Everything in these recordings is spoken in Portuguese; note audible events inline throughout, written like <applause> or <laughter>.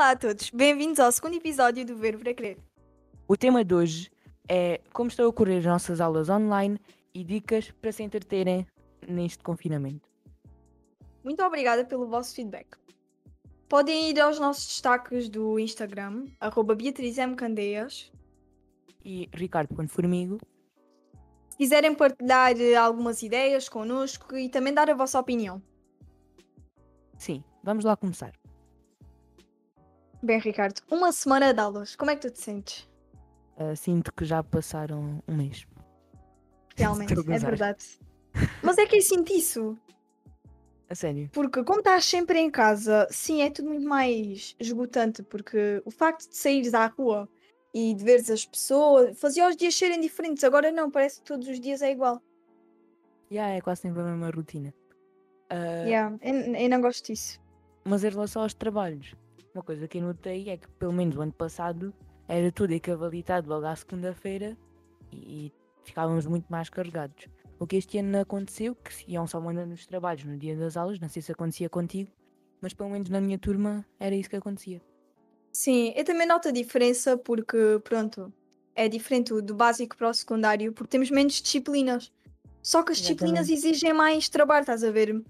Olá a todos, bem-vindos ao segundo episódio do Ver para Crer. O tema de hoje é como estão a ocorrer as nossas aulas online e dicas para se entreterem neste confinamento. Muito obrigada pelo vosso feedback. Podem ir aos nossos destaques do Instagram, arroba Beatriz M. Candeias. E Ricardo.formigo. Se quiserem partilhar eh, algumas ideias connosco e também dar a vossa opinião. Sim, vamos lá começar. Bem, Ricardo, uma semana de aulas, como é que tu te sentes? Uh, sinto que já passaram um mês. Realmente, <laughs> é verdade. Mas é que eu sinto isso, A sério. porque como estás sempre em casa, sim, é tudo muito mais esgotante, porque o facto de saíres à rua e de veres as pessoas fazia os dias serem diferentes, agora não, parece que todos os dias é igual. Yeah, é quase sempre a mesma rotina. Uh, Yeah, eu, eu não gosto disso. Mas em relação aos trabalhos, uma coisa que eu notei é que pelo menos o ano passado era tudo encavalitado logo à segunda-feira e, ficávamos muito mais carregados. O que este ano aconteceu, que se iam só mandando os trabalhos no dia das aulas, não sei se acontecia contigo, mas pelo menos na minha turma era isso que acontecia. Sim, eu também noto a diferença porque, pronto, é diferente do básico para o secundário porque temos menos disciplinas. Só que as disciplinas exigem mais trabalho, estás a ver?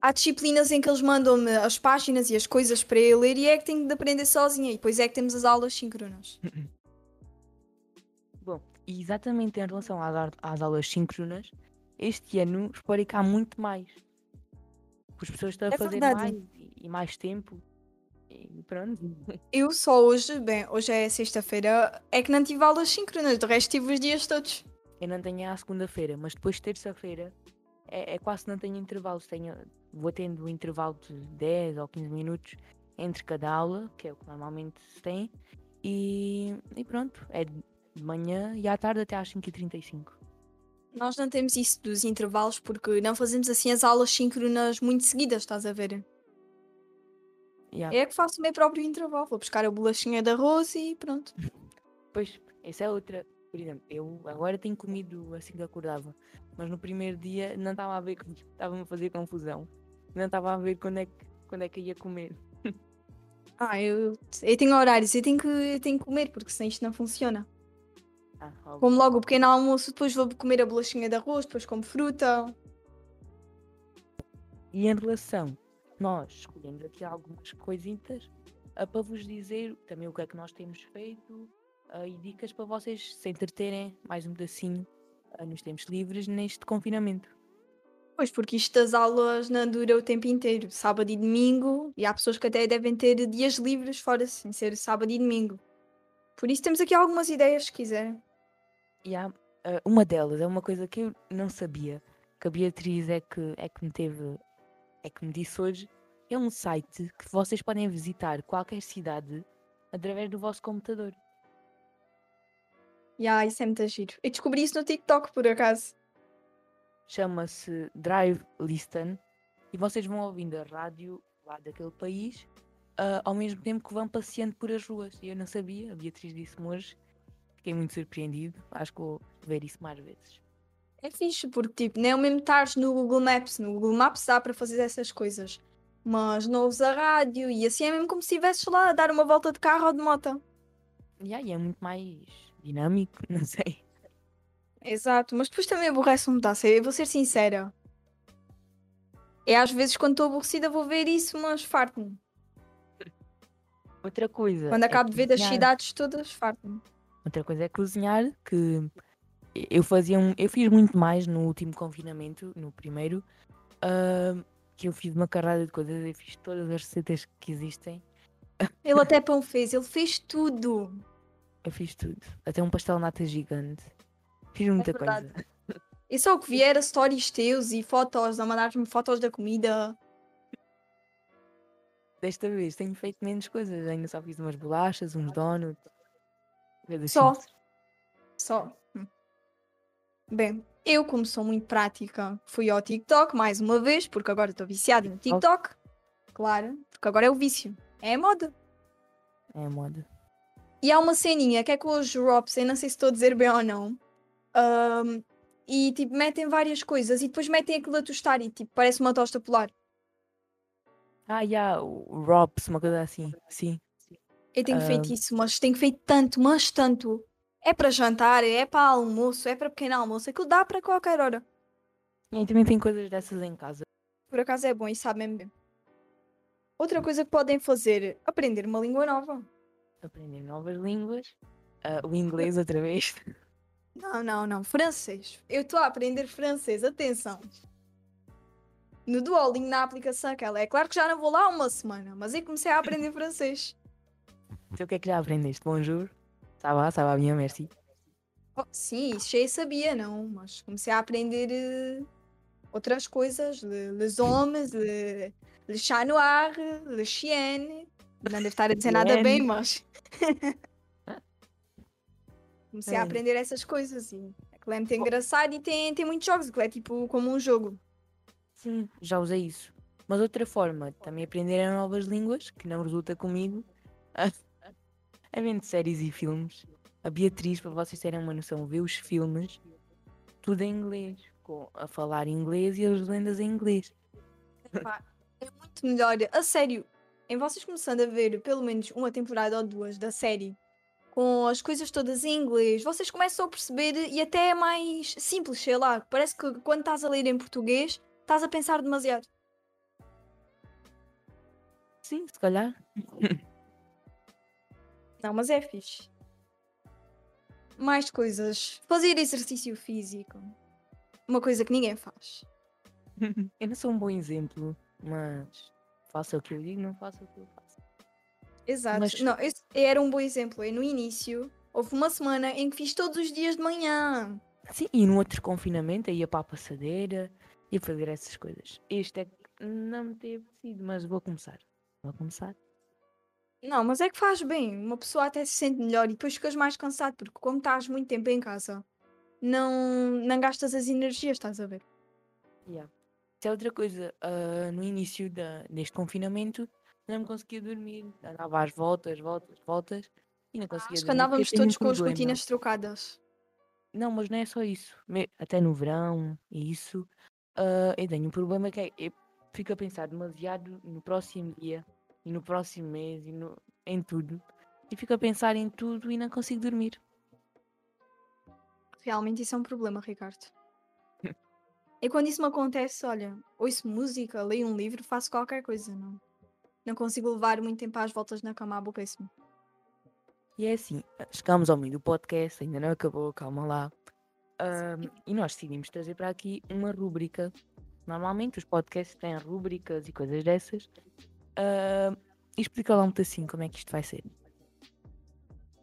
Há disciplinas em que eles mandam-me as páginas e as coisas para eu ler e é que tenho de aprender sozinha. E depois é que temos as aulas síncronas. <laughs> Bom, e exatamente em relação às, às aulas síncronas, este ano reparei que há muito mais. As pessoas estão a É fazer verdade. mais e, mais tempo. E pronto. <laughs> Eu só hoje, bem, hoje é sexta-feira, é que não tive aulas síncronas, de resto tive os dias todos. Eu não tenho à segunda-feira, mas depois de terça-feira é, é quase que não tenho intervalos. Tenho, vou tendo um intervalo de 10 ou 15 minutos entre cada aula, que é o que normalmente se tem, e, e pronto, é de manhã e à tarde até às 5h35. Nós não temos isso dos intervalos porque não fazemos assim as aulas síncronas muito seguidas, estás a ver? Yeah. É que faço o meu próprio intervalo. Vou buscar a bolachinha de arroz e pronto. Pois, essa é outra. Por exemplo, eu agora tenho comido assim que acordava, mas no primeiro dia não estava a ver que <laughs> estava-me a fazer confusão. Não estava a ver quando é que, quando é que ia comer. <laughs> Ah, eu, eu tenho horários, eu tenho, que, eu tenho que comer porque senão isto não funciona. Ah. Como logo o pequeno almoço, depois vou comer a bolachinha de arroz, depois como fruta. E em relação, nós escolhemos aqui algumas coisitas ah, para vos dizer também o que é que nós temos feito ah, e dicas para vocês se entreterem mais um pedacinho ah, nos tempos livres neste confinamento. Pois, porque isto das aulas não dura o tempo inteiro, sábado e domingo, e há pessoas que até devem ter dias livres fora, sem ser sábado e domingo. Por isso temos aqui algumas ideias, se quiserem. E há, ah, uma delas é uma coisa que eu não sabia, que a Beatriz é que, é que me teve, é que me disse hoje. É um site que vocês podem visitar qualquer cidade através do vosso computador. E ah, isso é muito giro. Eu descobri isso no TikTok, por acaso. Chama-se Drive Listen e vocês vão ouvindo a rádio lá daquele país ah, ao mesmo tempo que vão passeando por as ruas. E eu não sabia, a Beatriz disse-me hoje, fiquei muito surpreendido. Acho que vou ver isso mais vezes. É fixe, porque tipo, nem é o mesmo estares no Google Maps. No Google Maps dá para fazer essas coisas. Mas não usa rádio e assim é mesmo como se estivesses lá a dar uma volta de carro ou de moto. E aí é muito mais dinâmico, <laughs> não sei. Exato, mas depois também aborrece-me mudança. Eu vou ser sincera. É às vezes quando estou aborrecida vou ver isso, mas farto-me. Outra coisa. Quando é acabo de ver das cozinhar. cidades todas, farto-me. Outra coisa é cozinhar, que eu fazia um, eu fiz muito mais no último confinamento, no primeiro, ah, que eu fiz uma carrada de coisas, eu fiz todas as receitas que existem, Ele até pão fez, ele fez tudo. eu fiz tudo, até um pastel nata gigante, fiz muita verdade. coisa. E só o que vier, stories teus e fotos, a mandar-me fotos da comida. Desta vez tenho feito menos coisas, ainda só fiz umas bolachas, uns donuts, Só. simples. Só. Hum. Bem, eu, como sou muito prática, fui ao TikTok mais uma vez, porque agora estou viciada no TikTok. Claro, porque agora é o vício. É a moda. É a moda. E há uma ceninha que é com os drops, eu não sei se estou a dizer bem ou não. Ahm, e tipo, metem várias coisas e depois metem aquilo a tostar e tipo, parece uma tosta polar. Ah, já, o Robs, uma coisa assim, sim. Eu tenho feito Ah, isso, mas tenho feito tanto, mas tanto. É para jantar, é para almoço, é para pequeno almoço, aquilo dá para qualquer hora. e também tem coisas dessas em casa. Por acaso é bom e sabe mesmo bem. Outra coisa que podem fazer, aprender uma língua nova. Aprender novas línguas. Ah, o inglês outra vez. <laughs> Não, não, não, francês. Eu estou a aprender francês, atenção. No Duolingo, na aplicação aquela. É claro que já não vou lá uma semana, mas eu comecei a aprender francês. Então o que é que já aprendeste? Bonjour. Ça va, ça va bien, merci. Oh, sim, isso já sabia, não, mas comecei a aprender eh, outras coisas. Le, les hommes, le, le chat noir, le chien. Não deve estar a dizer nada bem, mas. <laughs> comecei a É. aprender essas coisas e aquilo é muito engraçado e tem, tem muitos jogos, aquilo é tipo como um jogo. Sim, já usei isso. Mas outra forma de também aprender novas línguas, que não resulta comigo, <laughs> é vendo séries e filmes. A Beatriz, para vocês terem uma noção, vê os filmes tudo em inglês, com, a falar inglês e as lendas em inglês. É muito melhor. A sério, em vocês começando a ver pelo menos uma temporada ou duas da série com as coisas todas em inglês, vocês começam a perceber e até é mais simples, sei lá. Parece que quando estás a ler em português, estás a pensar demasiado. Sim, se calhar. <laughs> Não, mas é fixe. Mais coisas. Fazer exercício físico. Uma coisa que ninguém faz. <laughs> Eu não sou um bom exemplo, mas faça o que eu digo, não faça o que eu faço. Exato. Mas- Não, esse era um bom exemplo. Eu, no início, houve uma semana em que fiz todos os dias de manhã. Sim, e no outro confinamento ia para a passadeira, ia fazer essas coisas. Este é que não me teve sido, mas vou começar. Vou começar. Não, mas é que faz bem. Uma pessoa até se sente melhor e depois ficas mais cansado, porque como estás muito tempo em casa, não, não gastas as energias, estás a ver? Yeah. Isso é outra coisa. ah, no início da, deste confinamento, não me conseguia dormir. Andava às voltas, voltas, voltas. E não conseguia Acho que dormir. andávamos eu tenho um todos com as rotinas trocadas. Não, mas não é só isso. Até no verão isso. ah, eu tenho um problema que é. Eu fico a pensar demasiado no próximo dia e no próximo mês e no, em tudo. E fico a pensar em tudo e não consigo dormir. Realmente isso é um problema, Ricardo. <laughs> E quando isso me acontece, olha, ouço música, leio um livro, faço qualquer coisa, não. Não consigo levar muito tempo às voltas na cama, aborrece-me. E é assim, chegámos ao meio do podcast, ainda não acabou, calma lá. Ahm, e nós decidimos trazer para aqui uma rúbrica. Normalmente os podcasts têm rúbricas e coisas dessas. E explica lá um assim como é que isto vai ser.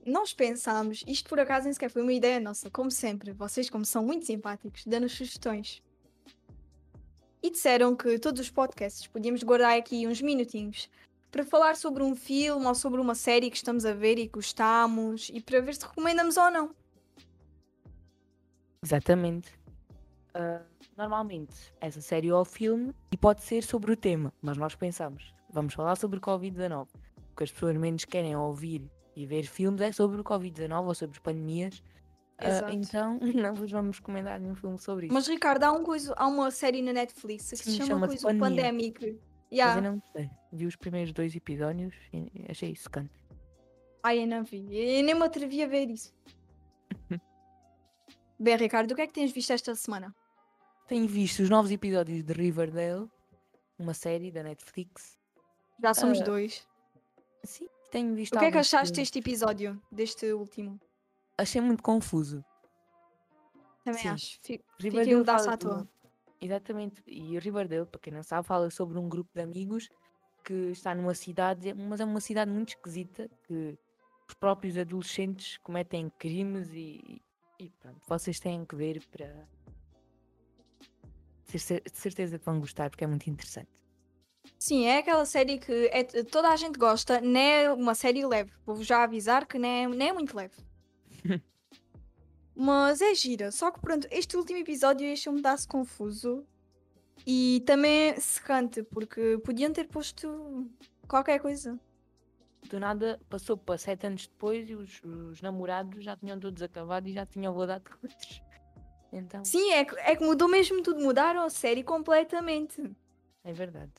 Nós pensámos, isto por acaso nem sequer foi uma ideia nossa, como sempre, vocês como são muito simpáticos, dando sugestões. E disseram que todos os podcasts podíamos guardar aqui uns minutinhos para falar sobre um filme ou sobre uma série que estamos a ver e gostamos e para ver se recomendamos ou não. Exatamente. Ah, normalmente, essa série ou filme, e pode ser sobre o tema, mas nós pensamos, vamos falar sobre Covid-19. O que as pessoas menos querem ouvir e ver filmes é sobre o Covid-19 ou sobre pandemias. Exato. então, <laughs> não vos vamos recomendar nenhum filme sobre isso. Mas Ricardo, há, um coisa, há uma série na Netflix que se Sim, chama chama-se coisa. Pandemic. Mas Yeah. eu não gostei. Vi os primeiros dois episódios e achei isso canto. Ai, eu não vi. Eu nem me atrevi a ver isso. <laughs> Bem, Ricardo, o que é que tens visto esta semana? Tenho visto os novos episódios de Riverdale, uma série da Netflix. Já somos Ah, dois. Sim, tenho visto O que é que achaste deste episódio, deste último? Achei muito confuso. Também Sim. acho. Fi- Fiquei Riverdale pedaço fala à toa. Exatamente. E o Riverdale, para quem não sabe, fala sobre um grupo de amigos que está numa cidade, mas é uma cidade muito esquisita, que os próprios adolescentes cometem crimes e, e pronto, vocês têm que ver para de certeza que vão gostar, porque é muito interessante. Sim, é aquela série que é- toda a gente gosta, não é uma série leve. Vou-vos já avisar que não é, não é muito leve. Mas é gira. Só que pronto, este último episódio deixou-me dar-se confuso e também secante, porque podiam ter posto qualquer coisa. Do nada passou para sete anos depois e os, os namorados já tinham todos acabado e já tinham rodado outros. Então, Sim, é, que- é que mudou mesmo tudo. Mudaram a série completamente. é verdade.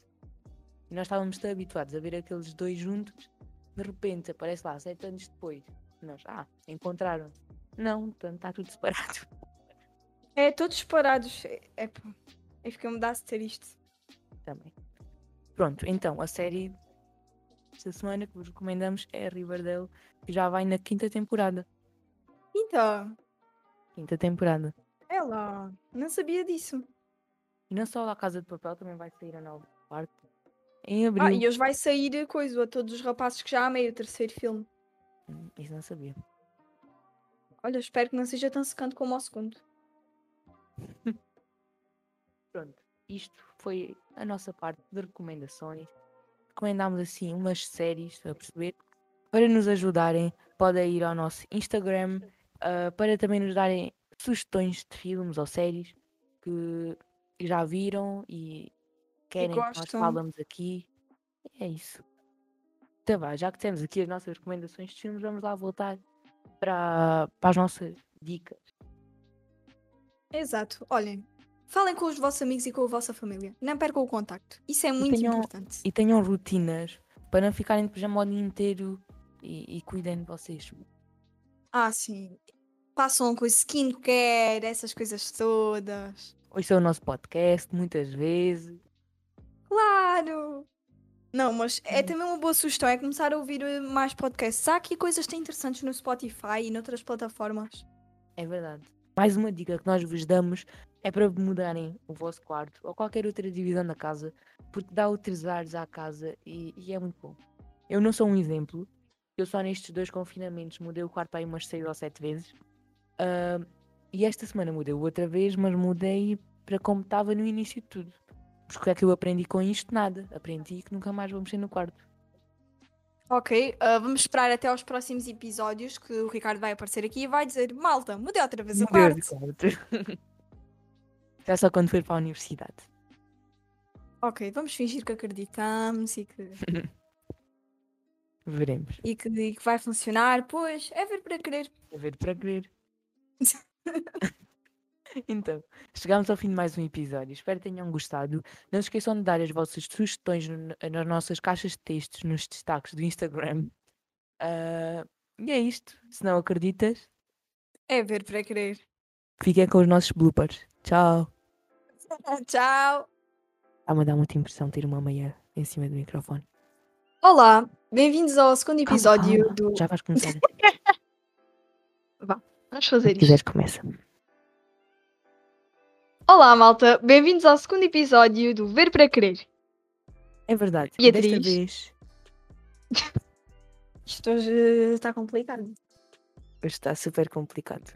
E nós estávamos tão habituados a ver aqueles dois juntos de repente aparece lá sete anos depois. Nós, ah, encontraram. Não, portanto está tudo separado. É, todos separados. É, pá. Eu fiquei a mudar a ter isto. Também. Pronto, então a série esta semana que vos recomendamos é Riverdale, que já vai na quinta temporada. Então, Quinta temporada. é lá. Não sabia disso. E não só a Casa de Papel, também vai sair a nova parte. Em abril. Ah, e hoje vai sair coisa a todos os rapazes que já amei o terceiro filme. Isso não sabia. Olha, espero que não seja tão secante como o segundo. <laughs> Pronto, isto foi a nossa parte de recomendações. Recomendámos assim umas séries, a perceber? Para nos ajudarem, podem ir ao nosso Instagram ah, para também nos darem sugestões de filmes ou séries que já viram e querem que nós falamos aqui. É isso. Então vá, já que temos aqui as nossas recomendações de filmes, vamos lá voltar para, para as nossas dicas. Exato. Olhem, falem com os vossos amigos e com a vossa família. Não percam o contacto. Isso é muito tenham- importante. e tenham rotinas para não ficarem de pijama o dia inteiro e, e cuidem de vocês. Ah, sim. Passam com skincare, essas coisas todas. Hoje é o nosso podcast, muitas vezes. Claro! Não, mas é Hum. também uma boa sugestão, é começar a ouvir eh, mais podcasts. Há aqui coisas tão interessantes no Spotify e noutras plataformas. É verdade. Mais uma dica que nós vos damos é para mudarem o vosso quarto ou qualquer outra divisão da casa, porque dá outros ares à casa e, e é muito bom. Eu não sou um exemplo, eu só nestes dois confinamentos mudei o quarto aí umas seis ou sete vezes. Ah, e esta semana mudei outra vez, mas mudei para como estava no início de tudo. Porque o que é que eu aprendi com isto? Nada. Aprendi que nunca mais vou mexer no quarto. Ok, ah, vamos esperar até aos próximos episódios que o Ricardo vai aparecer aqui e vai dizer: Malta, mudei outra vez o quarto. Já só quando for para a universidade. Ok, vamos fingir que acreditamos e que, <laughs> Veremos. e que, e que vai funcionar. Pois, é ver para crer. A ver para crer. <laughs> <laughs> então, chegámos ao fim de mais um episódio. Espero que tenham gostado. Não se esqueçam de dar as vossas sugestões no- nas nossas caixas de textos, nos destaques do Instagram. Ah, e é isto. Se não acreditas, É ver para crer. fiquem com os nossos bloopers. Tchau. <laughs> Tchau! Está-me a dar muita impressão ter uma meia em cima do microfone. Olá, bem-vindos ao segundo Calma, episódio calma. do. Já vais começar. <laughs> Vamos Se fazer isto. quiseres, começa. Olá, malta, bem-vindos ao segundo episódio do Ver para Crer. É verdade. Desta Beatriz. vez <laughs> Isto hoje está complicado. hoje está super complicado.